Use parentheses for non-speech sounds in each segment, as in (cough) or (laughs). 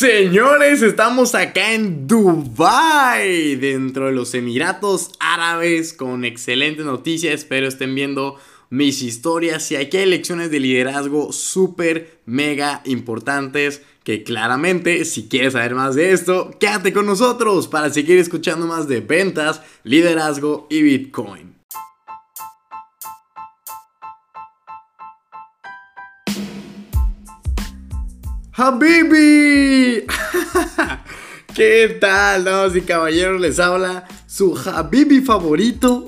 Señores, estamos acá en Dubai, dentro de los Emiratos Árabes, con excelente noticia. Espero estén viendo mis historias y aquí hay lecciones de liderazgo súper, mega importantes. Que claramente, si quieres saber más de esto, quédate con nosotros para seguir escuchando más de ventas, liderazgo y Bitcoin. Habibi. (laughs) ¿Qué tal, damas y caballeros? Les habla su Habibi favorito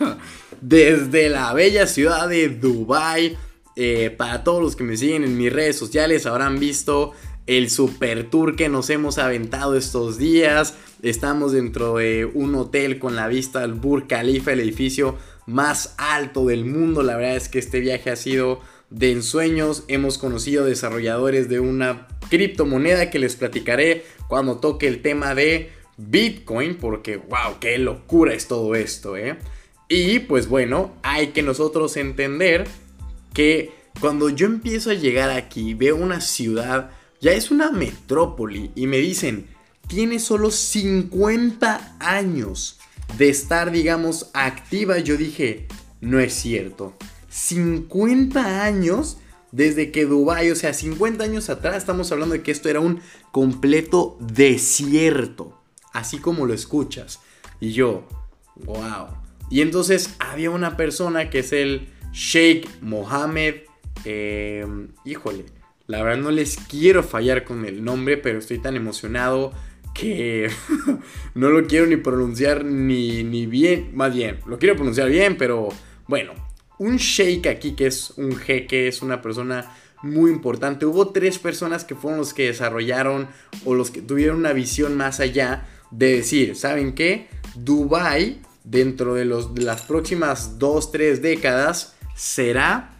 (laughs) desde la bella ciudad de Dubai. Eh, para todos los que me siguen en mis redes sociales habrán visto el super tour que nos hemos aventado estos días. Estamos dentro de un hotel con la vista al Burj Khalifa, el edificio más alto del mundo. La verdad es que este viaje ha sido de ensueños. Hemos conocido desarrolladores de una criptomoneda que les platicaré cuando toque el tema de Bitcoin, porque wow, qué locura es todo esto, ¿eh? Y pues bueno, hay que nosotros entender que cuando yo empiezo a llegar aquí, veo una ciudad, ya es una metrópoli, y me dicen, tiene solo 50 años de estar, digamos, activa. Yo dije, no es cierto. 50 años desde que Dubái, o sea, 50 años atrás estamos hablando de que esto era un completo desierto, así como lo escuchas. Y yo, wow. Y entonces había una persona que es el Sheikh Mohammed, eh, híjole, la verdad no les quiero fallar con el nombre, pero estoy tan emocionado que (laughs) no lo quiero ni pronunciar ni, ni bien, más bien, lo quiero pronunciar bien, pero bueno, un sheik aquí, que es un jeque, es una persona muy importante. Hubo tres personas que fueron los que desarrollaron o los que tuvieron una visión más allá de decir, ¿saben qué? Dubai, dentro de, los, de las próximas dos, tres décadas, será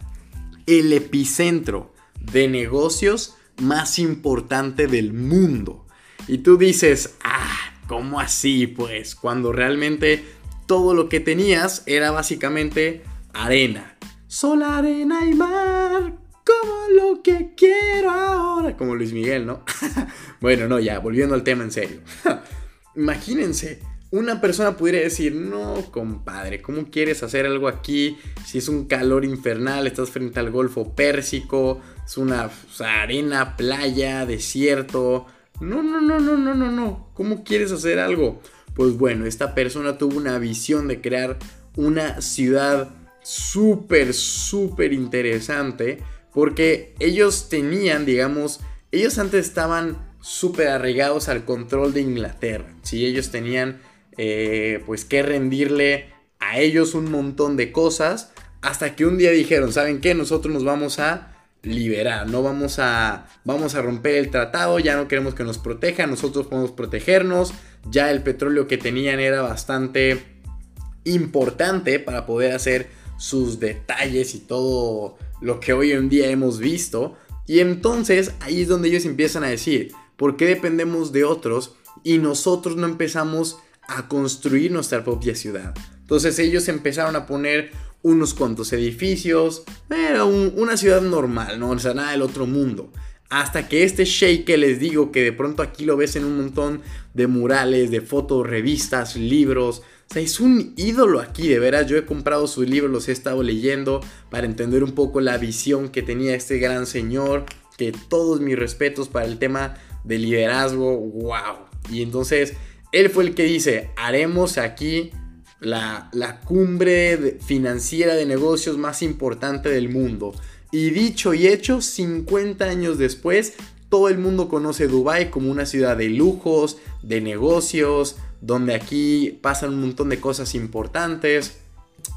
el epicentro de negocios más importante del mundo. Y tú dices, ah, ¿cómo así? Pues cuando realmente todo lo que tenías era básicamente arena. Sol, arena y mar, como lo que quiero ahora. Como Luis Miguel, ¿no? (laughs) bueno, no, ya, volviendo al tema en serio. (laughs) Imagínense, una persona pudiera decir, no, compadre, ¿cómo quieres hacer algo aquí? Si es un calor infernal, estás frente al Golfo Pérsico, es una arena, playa, desierto. No, no, no, no, no, no, no. ¿Cómo quieres hacer algo? Pues bueno, esta persona tuvo una visión de crear una ciudad súper, súper interesante porque ellos tenían, digamos, ellos antes estaban súper arraigados al control de Inglaterra, ¿sí? Ellos tenían, eh, pues, que rendirle a ellos un montón de cosas hasta que un día dijeron, ¿saben qué? Nosotros nos vamos a liberar, no vamos a vamos a romper el tratado, ya no queremos que nos protejan, nosotros podemos protegernos, ya el petróleo que tenían era bastante importante para poder hacer sus detalles y todo lo que hoy en día hemos visto. Y entonces ahí es donde ellos empiezan a decir, ¿por qué dependemos de otros y nosotros no empezamos a construir nuestra propia ciudad? Entonces ellos empezaron a poner unos cuantos edificios, era una ciudad normal, no o sea, nada del otro mundo. Hasta que este sheik que les digo que de pronto aquí lo ves en un montón de murales, de fotos, revistas, libros, o sea, es un ídolo aquí, de veras. Yo he comprado sus libros, los he estado leyendo para entender un poco la visión que tenía este gran señor. Que todos mis respetos para el tema de liderazgo, wow. Y entonces, él fue el que dice, haremos aquí la, la cumbre financiera de negocios más importante del mundo. Y dicho y hecho, 50 años después, todo el mundo conoce Dubai como una ciudad de lujos, de negocios, donde aquí pasan un montón de cosas importantes.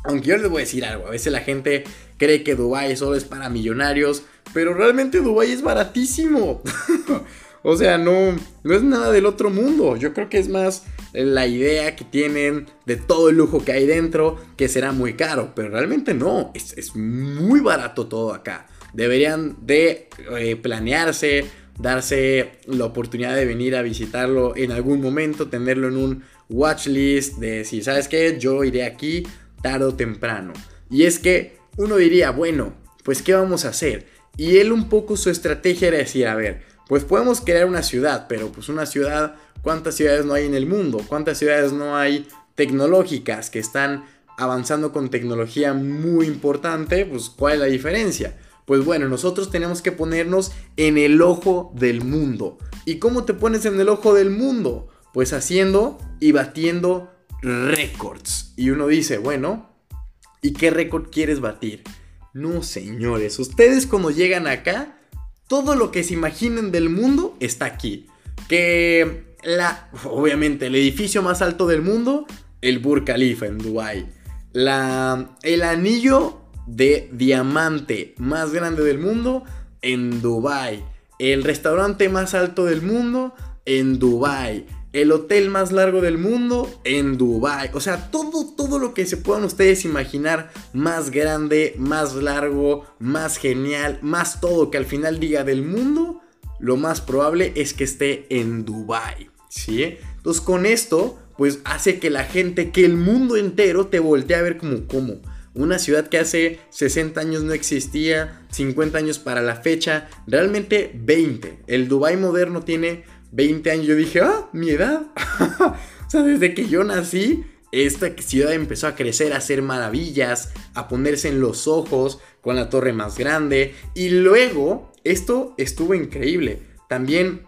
Aunque yo les voy a decir algo, a veces la gente cree que Dubai solo es para millonarios, pero realmente Dubai es baratísimo. (laughs) o sea, no, no es nada del otro mundo. Yo creo que es más la idea que tienen de todo el lujo que hay dentro, que será muy caro, pero realmente no, es, muy barato todo acá. Deberían de eh, planearse, darse la oportunidad de venir a visitarlo en algún momento, tenerlo en un watch list de si sabes qué, yo iré aquí tarde o temprano. Y es que uno diría, bueno, pues ¿qué vamos a hacer? Y él un poco su estrategia era decir, a ver, pues podemos crear una ciudad, pero pues una ciudad, ¿cuántas ciudades no hay en el mundo? ¿Cuántas ciudades no hay tecnológicas que están avanzando con tecnología muy importante? Pues ¿cuál es la diferencia? Pues bueno, nosotros tenemos que ponernos en el ojo del mundo. ¿Y cómo te pones en el ojo del mundo? Pues haciendo y batiendo récords. Y uno dice, bueno, ¿y qué récord quieres batir? No, señores, ustedes cuando llegan acá, todo lo que se imaginen del mundo está aquí. Que la, obviamente, el edificio más alto del mundo, el Burj Khalifa en Dubai. La, el anillo de diamante más grande del mundo en Dubai. El restaurante más alto del mundo en Dubai el hotel más largo del mundo en Dubai. O sea, todo, todo lo que se puedan ustedes imaginar, más grande, más largo, más genial, más todo que al final diga del mundo, lo más probable es que esté en Dubai. ¿Sí? Entonces con esto, pues hace que la gente, que el mundo entero te voltee a ver como. Una ciudad que hace 60 años no existía, 50 años para la fecha, realmente 20. El Dubai moderno tiene 20 años yo dije, ah, mi edad. (laughs) o sea, desde que yo nací, esta ciudad empezó a crecer, a hacer maravillas, a ponerse en los ojos con la torre más grande. Y luego, esto estuvo increíble. También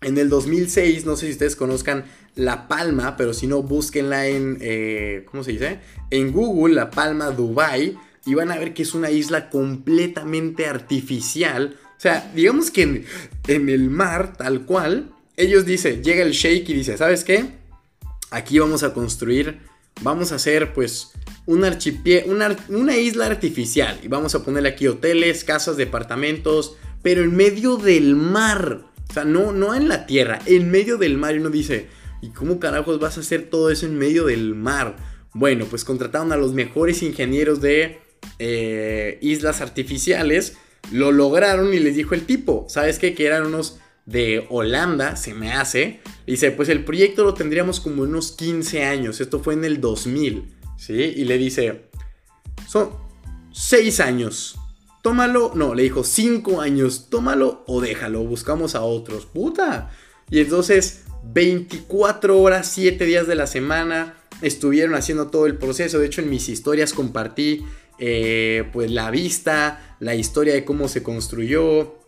en el 2006, no sé si ustedes conozcan La Palma, pero si no, búsquenla en, eh, ¿cómo se dice? En Google, La Palma, Dubai. Y van a ver que es una isla completamente artificial. O sea, digamos que en, en el mar, tal cual, ellos dicen, llega el Sheikh y dice, ¿sabes qué? Aquí vamos a construir, vamos a hacer pues un archipié, una, una isla artificial y vamos a ponerle aquí hoteles, casas, departamentos, pero en medio del mar. O sea, no, no en la tierra, en medio del mar. Y uno dice, ¿y cómo carajos vas a hacer todo eso en medio del mar? Bueno, pues contrataron a los mejores ingenieros de eh, islas artificiales. Lo lograron y les dijo el tipo, ¿sabes qué? Que eran unos de Holanda, se me hace. Dice, pues el proyecto lo tendríamos como unos 15 años. Esto fue en el 2000, ¿sí? Y le dice, son 6 años. Tómalo, no, le dijo 5 años. Tómalo o déjalo, buscamos a otros. Puta. Y entonces, 24 horas, 7 días de la semana, estuvieron haciendo todo el proceso. De hecho, en mis historias compartí eh, pues la vista, la historia de cómo se construyó,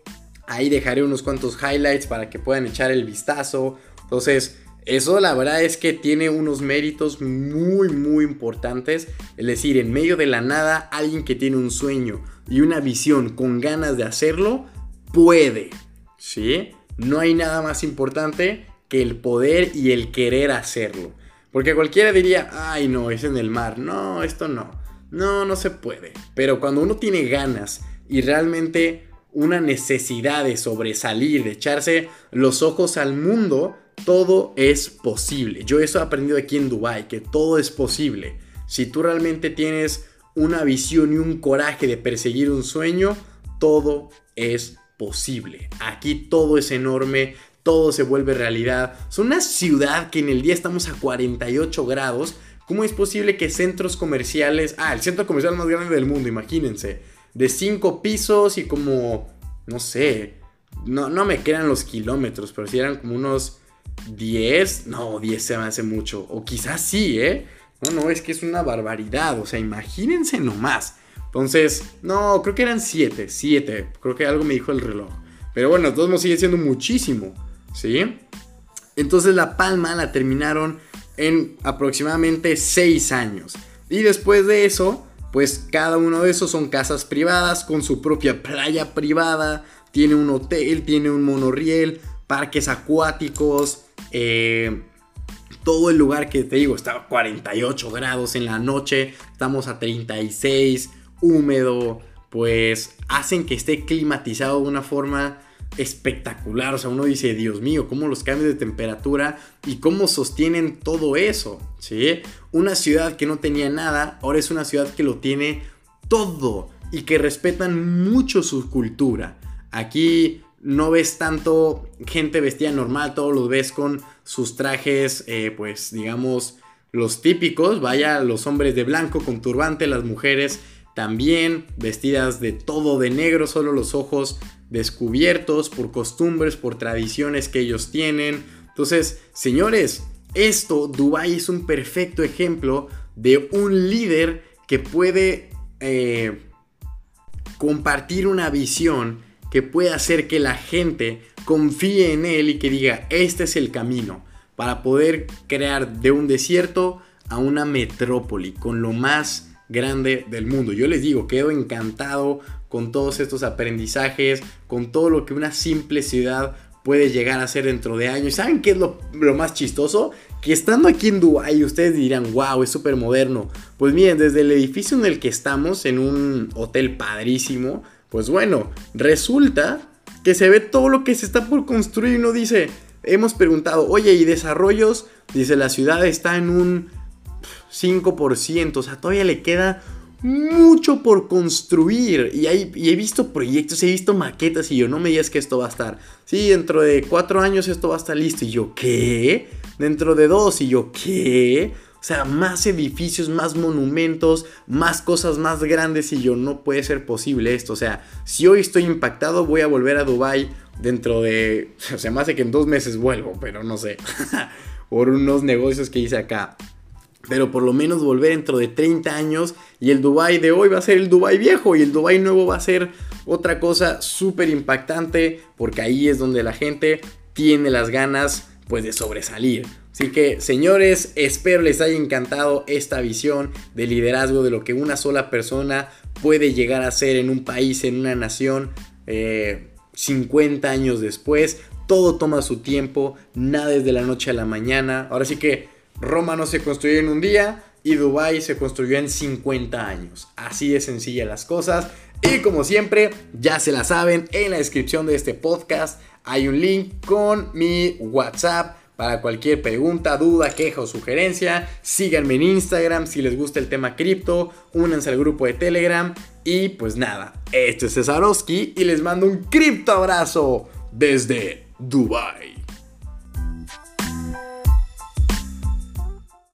Ahí dejaré unos cuantos highlights para que puedan echar el vistazo. Entonces, eso la verdad es que tiene unos méritos muy, muy importantes. Es decir, en medio de la nada, alguien que tiene un sueño y una visión con ganas de hacerlo, puede. ¿Sí? No hay nada más importante que el poder y el querer hacerlo. Porque cualquiera diría, ay no, es en el mar. No, esto no. No, no se puede. Pero cuando uno tiene ganas y realmente una necesidad de sobresalir, de echarse los ojos al mundo, todo es posible. Yo eso he aprendido aquí en Dubai, que todo es posible. Si tú realmente tienes una visión y un coraje de perseguir un sueño, todo es posible. Aquí todo es enorme, todo se vuelve realidad. Es una ciudad que en el día estamos a 48 grados. ¿Cómo es posible que centros comerciales, ah, el centro comercial más grande del mundo, imagínense, de 5 pisos y como, no sé, no, no me quedan los kilómetros, pero si eran como unos 10, no, 10 se me hace mucho, o quizás sí, ¿eh? No, no, es que es una barbaridad, o sea, imagínense nomás. Entonces, no, creo que eran 7, 7, creo que algo me dijo el reloj. Pero bueno, todos nos sigue siendo muchísimo, ¿sí? Entonces la palma la terminaron en aproximadamente 6 años. Y después de eso, pues cada uno de esos son casas privadas con su propia playa privada, tiene un hotel, tiene un monorriel, parques acuáticos, eh, todo el lugar que te digo está a 48 grados en la noche, estamos a 36, húmedo, pues hacen que esté climatizado de una forma espectacular. O sea, uno dice, Dios mío, cómo los cambios de temperatura y cómo sostienen todo eso. ¿sí? Una ciudad que no tenía nada, ahora es una ciudad que lo tiene todo y que respetan mucho su cultura. Aquí no ves tanto gente vestida normal, todos los ves con sus trajes, eh, pues digamos, los típicos. Vaya, los hombres de blanco con turbante, las mujeres también vestidas de todo de negro, solo los ojos descubiertos por costumbres, por tradiciones que ellos tienen. Entonces, señores, esto, Dubai es un perfecto ejemplo de un líder que puede eh, compartir una visión que puede hacer que la gente confíe en él y que diga, este es el camino para poder crear de un desierto a una metrópoli con lo más grande del mundo. Yo les digo, quedo encantado con todos estos aprendizajes, con todo lo que una simple ciudad puede llegar a ser dentro de años. ¿Saben qué es lo, más chistoso? Que estando aquí en Dubái ustedes dirán, wow, es súper moderno. Pues miren, desde el edificio en el que estamos, en un hotel padrísimo, pues bueno, resulta que se ve todo lo que se está por construir y uno dice, hemos preguntado, oye, ¿y desarrollos? Dice, la ciudad está en un 5%, o sea, todavía le queda mucho por construir. Y, y, he visto proyectos, he visto maquetas y yo, no me digas que esto va a estar. Sí, dentro de cuatro años esto va a estar listo. Y yo, ¿qué? Dentro de dos, y yo, ¿qué? O sea, más edificios, más monumentos, más cosas más grandes y yo, no puede ser posible esto. O sea, si hoy estoy impactado, voy a volver a Dubai dentro de... (laughs) O sea, más de que en dos meses vuelvo, pero no sé. (laughs) por unos negocios que hice acá. Pero por lo menos volver dentro de 30 años y el Dubai de hoy va a ser el Dubai viejo y el Dubai nuevo va a ser otra cosa súper impactante porque ahí es donde la gente tiene las ganas pues de sobresalir. Así que señores, espero les haya encantado esta visión de liderazgo de lo que una sola persona puede llegar a ser en un país, en una nación, 50 eh, años después. Todo toma su tiempo, nada es de la noche a la mañana. Ahora sí que Roma no se construyó en un día y Dubai se construyó en 50 años. Así de sencilla las cosas. Y como siempre, ya se la saben, en la descripción de este podcast hay un link con mi WhatsApp para cualquier pregunta, duda, queja o sugerencia. Síganme en Instagram si les gusta el tema cripto. Únanse al grupo de Telegram. Y pues nada, esto es Cesarowski y les mando un cripto abrazo desde Dubai.